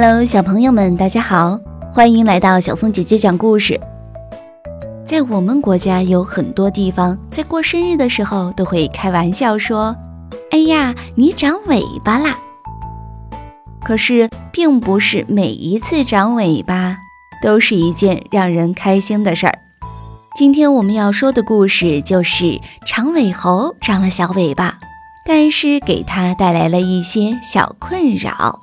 Hello，小朋友们，大家好，欢迎来到小松姐姐讲故事。在我们国家有很多地方，在过生日的时候都会开玩笑说：“哎呀，你长尾巴啦！”可是，并不是每一次长尾巴都是一件让人开心的事儿。今天我们要说的故事就是长尾猴长了小尾巴，但是给它带来了一些小困扰。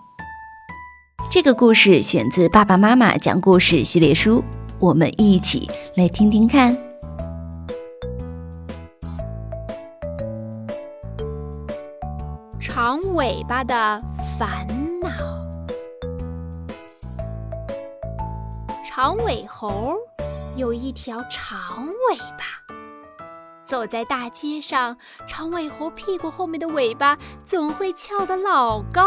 这个故事选自《爸爸妈妈讲故事》系列书，我们一起来听听看。长尾巴的烦恼。长尾猴有一条长尾巴，走在大街上，长尾猴屁股后面的尾巴总会翘得老高。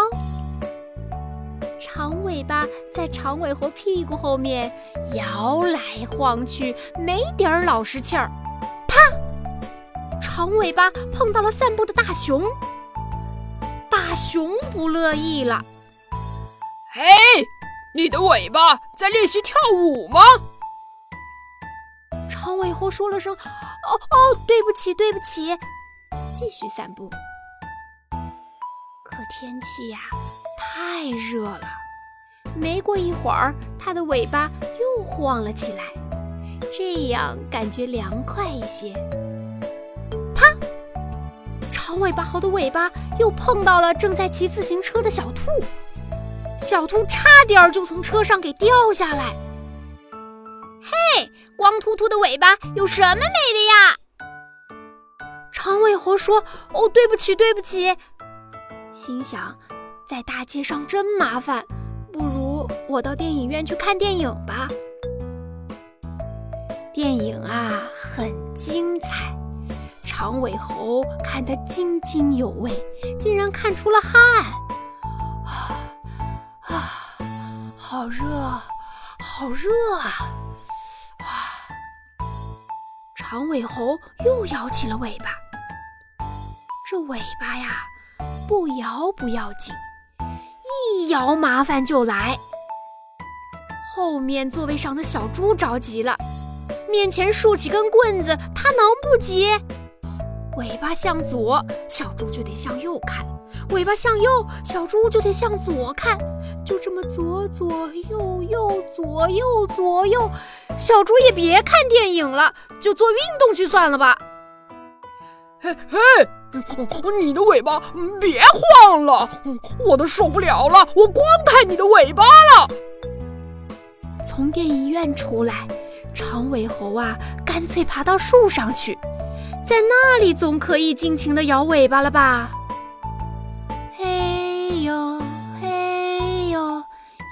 长尾巴在长尾猴屁股后面摇来晃去，没点儿老实气儿。啪！长尾巴碰到了散步的大熊，大熊不乐意了。嘿，你的尾巴在练习跳舞吗？长尾猴说了声“哦哦，对不起，对不起”，继续散步。可天气呀……太热了，没过一会儿，它的尾巴又晃了起来，这样感觉凉快一些。啪！长尾巴猴的尾巴又碰到了正在骑自行车的小兔，小兔差点就从车上给掉下来。嘿，光秃秃的尾巴有什么美的呀？长尾猴说：“哦，对不起，对不起。”心想。在大街上真麻烦，我到电影院去看电影吧。电影啊，很精彩，长尾猴看得津津有味，竟然看出了汗。啊啊，好热，好热啊！哇，长尾猴又摇起了尾巴。这尾巴呀，不摇不要紧。一摇麻烦就来，后面座位上的小猪着急了，面前竖起根棍子，它能不急？尾巴向左，小猪就得向右看；尾巴向右，小猪就得向左看。就这么左左右右，左右左右，小猪也别看电影了，就做运动去算了吧。嘿嘿。你的尾巴别晃了，我都受不了了。我光看你的尾巴了。从电影院出来，长尾猴啊，干脆爬到树上去，在那里总可以尽情的摇尾巴了吧？嘿呦嘿呦，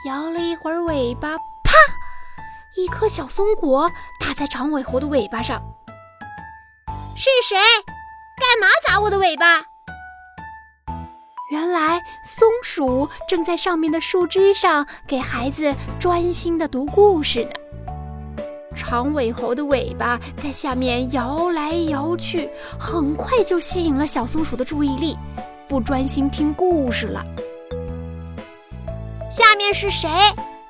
摇了一会儿尾巴，啪！一颗小松果打在长尾猴的尾巴上。是谁？干嘛砸我的尾巴？原来松鼠正在上面的树枝上给孩子专心的读故事呢。长尾猴的尾巴在下面摇来摇去，很快就吸引了小松鼠的注意力，不专心听故事了。下面是谁？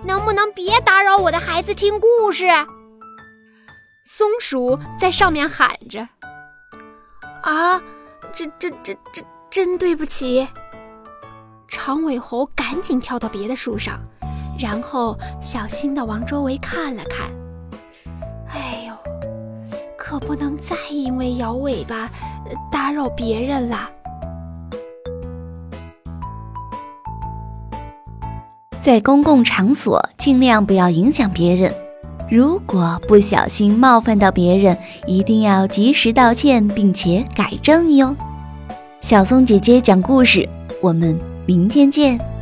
能不能别打扰我的孩子听故事？松鼠在上面喊着。啊，这这这这真对不起！长尾猴赶紧跳到别的树上，然后小心地往周围看了看。哎呦，可不能再因为摇尾巴打扰别人了。在公共场所，尽量不要影响别人。如果不小心冒犯到别人，一定要及时道歉，并且改正哟。小松姐姐讲故事，我们明天见。